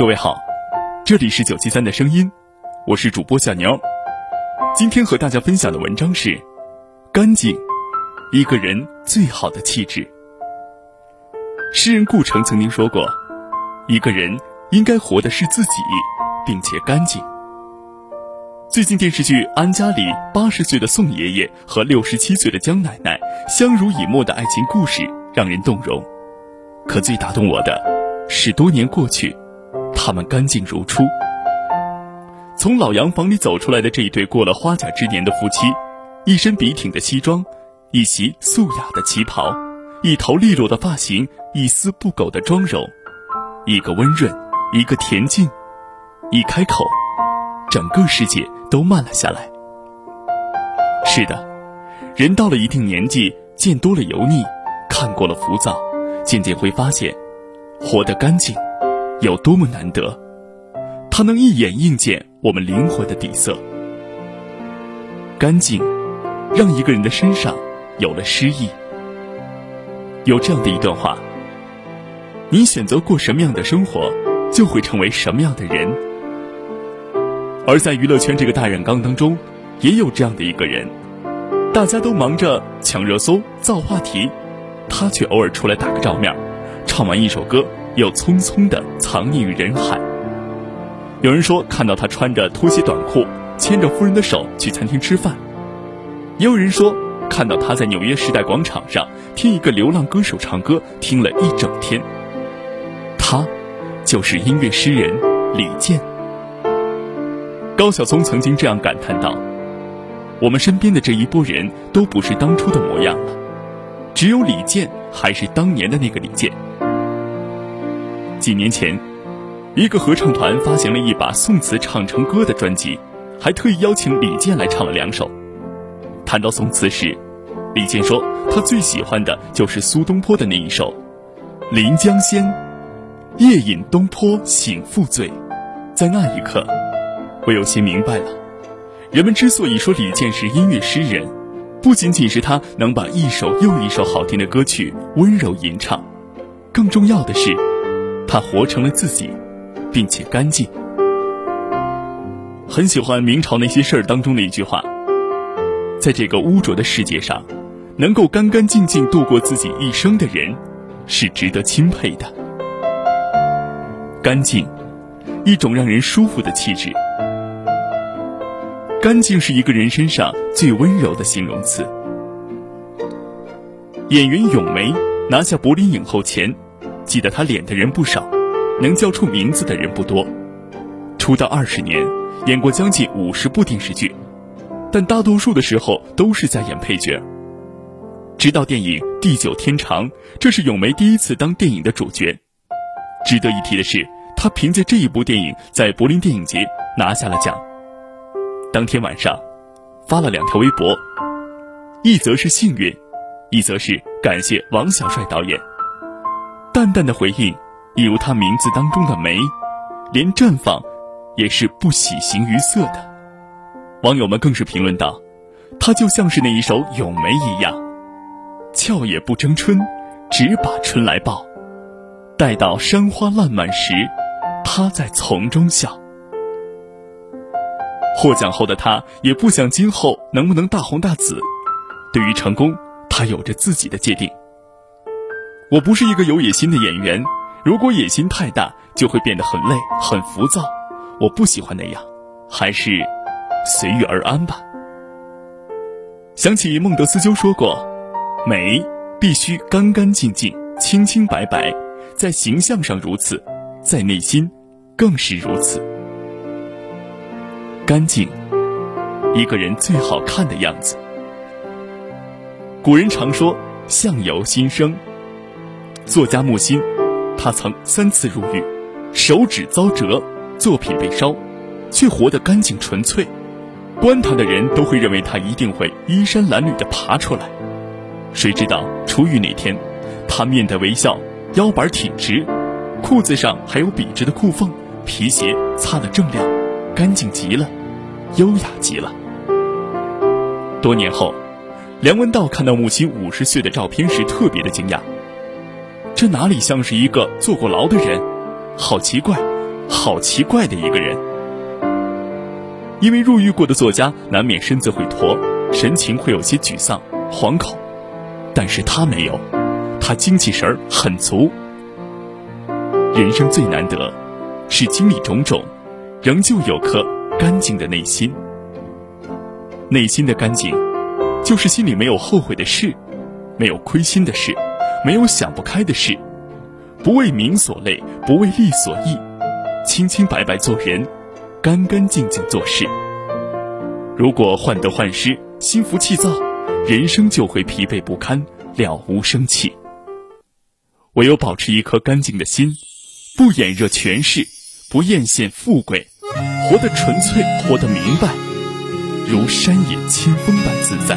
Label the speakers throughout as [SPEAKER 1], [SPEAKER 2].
[SPEAKER 1] 各位好，这里是九七三的声音，我是主播小牛。今天和大家分享的文章是：干净，一个人最好的气质。诗人顾城曾经说过，一个人应该活的是自己，并且干净。最近电视剧《安家》里，八十岁的宋爷爷和六十七岁的江奶奶相濡以沫的爱情故事让人动容。可最打动我的，是多年过去。他们干净如初。从老洋房里走出来的这一对过了花甲之年的夫妻，一身笔挺的西装，一袭素雅的旗袍，一头利落的发型，一丝不苟的妆容，一个温润，一个恬静，一开口，整个世界都慢了下来。是的，人到了一定年纪，见多了油腻，看过了浮躁，渐渐会发现，活得干净。有多么难得，它能一眼映见我们灵魂的底色。干净，让一个人的身上有了诗意。有这样的一段话：你选择过什么样的生活，就会成为什么样的人。而在娱乐圈这个大染缸当中，也有这样的一个人，大家都忙着抢热搜、造话题，他却偶尔出来打个照面，唱完一首歌。又匆匆地藏匿于人海。有人说看到他穿着拖鞋短裤，牵着夫人的手去餐厅吃饭；也有人说看到他在纽约时代广场上听一个流浪歌手唱歌，听了一整天。他，就是音乐诗人李健。高晓松曾经这样感叹道：“我们身边的这一波人都不是当初的模样了，只有李健还是当年的那个李健。”几年前，一个合唱团发行了一把宋词唱成歌的专辑，还特意邀请李健来唱了两首。谈到宋词时，李健说他最喜欢的就是苏东坡的那一首《临江仙》，夜饮东坡醒复醉。在那一刻，我有些明白了，人们之所以说李健是音乐诗人，不仅仅是他能把一首又一首好听的歌曲温柔吟唱，更重要的是。他活成了自己，并且干净。很喜欢明朝那些事儿当中的一句话：在这个污浊的世界上，能够干干净净度过自己一生的人，是值得钦佩的。干净，一种让人舒服的气质。干净是一个人身上最温柔的形容词。演员咏梅拿下柏林影后前。记得他脸的人不少，能叫出名字的人不多。出道二十年，演过将近五十部电视剧，但大多数的时候都是在演配角。直到电影《地久天长》，这是咏梅第一次当电影的主角。值得一提的是，她凭借这一部电影在柏林电影节拿下了奖。当天晚上，发了两条微博，一则是幸运，一则是感谢王小帅导演。淡淡的回应，一如他名字当中的梅，连绽放，也是不喜形于色的。网友们更是评论道：“他就像是那一首《咏梅》一样，俏也不争春，只把春来报。待到山花烂漫时，他在丛中笑。”获奖后的他也不想今后能不能大红大紫，对于成功，他有着自己的界定。我不是一个有野心的演员，如果野心太大，就会变得很累、很浮躁。我不喜欢那样，还是随遇而安吧。想起孟德斯鸠说过：“美必须干干净净、清清白白，在形象上如此，在内心更是如此。干净，一个人最好看的样子。”古人常说“相由心生”。作家木心，他曾三次入狱，手指遭折，作品被烧，却活得干净纯粹。观他的人都会认为他一定会衣衫褴褛地爬出来。谁知道出狱那天，他面带微笑，腰板挺直，裤子上还有笔直的裤缝，皮鞋擦得锃亮，干净极了，优雅极了。多年后，梁文道看到母亲五十岁的照片时，特别的惊讶。这哪里像是一个坐过牢的人？好奇怪，好奇怪的一个人。因为入狱过的作家难免身子会驼，神情会有些沮丧、惶恐，但是他没有，他精气神儿很足。人生最难得，是经历种种，仍旧有颗干净的内心。内心的干净，就是心里没有后悔的事，没有亏心的事，没有想不开的事，不为名所累，不为利所役，清清白白做人，干干净净做事。如果患得患失，心浮气躁，人生就会疲惫不堪，了无生气。唯有保持一颗干净的心，不眼热权势，不艳羡富贵，活得纯粹，活得明白。如山野清风般自在，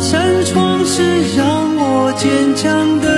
[SPEAKER 2] 那扇窗是让我坚强的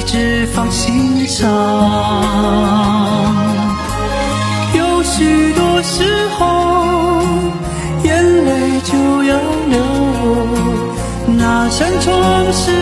[SPEAKER 2] 一直放心上。有许多时候，眼泪就要流。那扇窗是